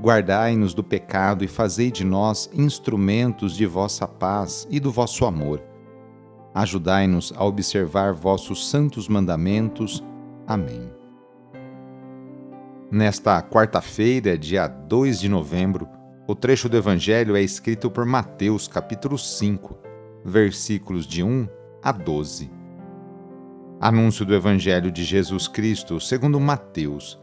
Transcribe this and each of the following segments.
Guardai-nos do pecado e fazei de nós instrumentos de vossa paz e do vosso amor. Ajudai-nos a observar vossos santos mandamentos. Amém. Nesta quarta-feira, dia 2 de novembro, o trecho do Evangelho é escrito por Mateus, capítulo 5 versículos de 1 a 12. Anúncio do Evangelho de Jesus Cristo segundo Mateus.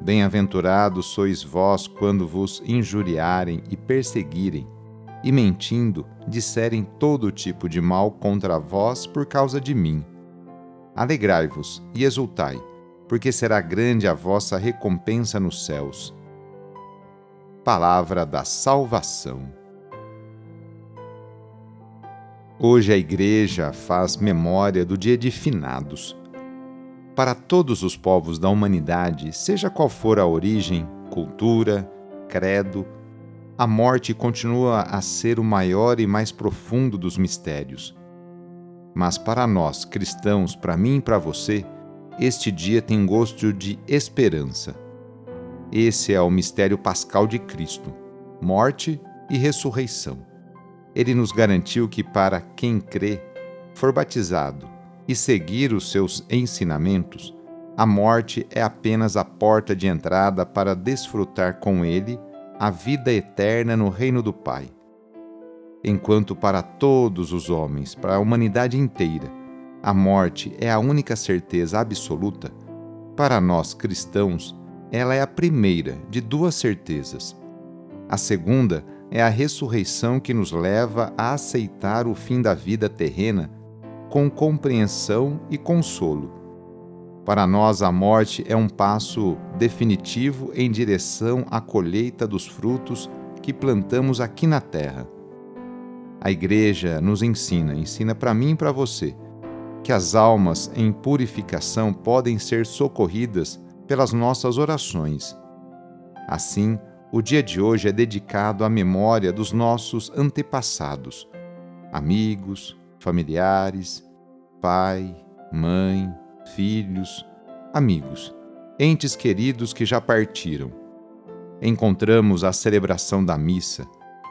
Bem-aventurados sois vós quando vos injuriarem e perseguirem, e mentindo, disserem todo tipo de mal contra vós por causa de mim. Alegrai-vos e exultai, porque será grande a vossa recompensa nos céus. Palavra da Salvação. Hoje a Igreja faz memória do Dia de Finados. Para todos os povos da humanidade, seja qual for a origem, cultura, credo, a morte continua a ser o maior e mais profundo dos mistérios. Mas para nós, cristãos, para mim e para você, este dia tem gosto de esperança. Esse é o mistério pascal de Cristo, morte e ressurreição ele nos garantiu que para quem crê, for batizado e seguir os seus ensinamentos, a morte é apenas a porta de entrada para desfrutar com ele a vida eterna no reino do Pai. Enquanto para todos os homens, para a humanidade inteira, a morte é a única certeza absoluta, para nós cristãos, ela é a primeira de duas certezas. A segunda é a ressurreição que nos leva a aceitar o fim da vida terrena com compreensão e consolo. Para nós, a morte é um passo definitivo em direção à colheita dos frutos que plantamos aqui na terra. A Igreja nos ensina, ensina para mim e para você, que as almas em purificação podem ser socorridas pelas nossas orações. Assim, o dia de hoje é dedicado à memória dos nossos antepassados, amigos, familiares, pai, mãe, filhos, amigos, entes queridos que já partiram. Encontramos a celebração da missa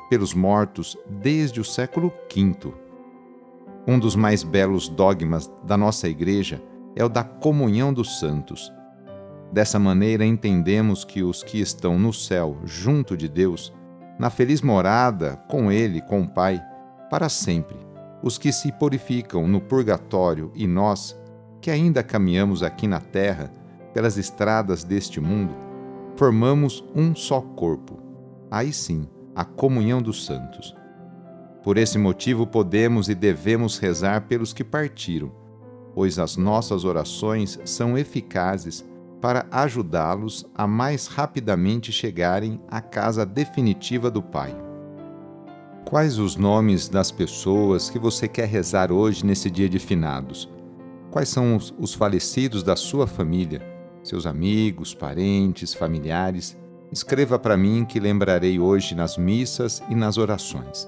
pelos mortos desde o século V. Um dos mais belos dogmas da nossa Igreja é o da comunhão dos santos Dessa maneira, entendemos que os que estão no céu, junto de Deus, na feliz morada com Ele, com o Pai, para sempre, os que se purificam no purgatório e nós, que ainda caminhamos aqui na terra, pelas estradas deste mundo, formamos um só corpo. Aí sim, a comunhão dos santos. Por esse motivo, podemos e devemos rezar pelos que partiram, pois as nossas orações são eficazes para ajudá-los a mais rapidamente chegarem à casa definitiva do Pai. Quais os nomes das pessoas que você quer rezar hoje nesse dia de finados? Quais são os, falecidos da sua família, seus amigos, parentes, familiares? Escreva para mim que lembrarei hoje nas missas e nas orações.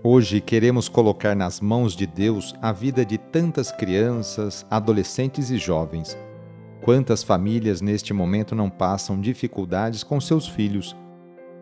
Hoje queremos colocar nas mãos de Deus a vida de tantas crianças, adolescentes e jovens. Quantas famílias neste momento não passam dificuldades com seus filhos?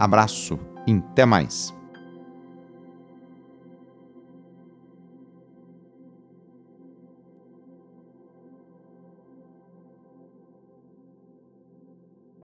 Abraço e até mais!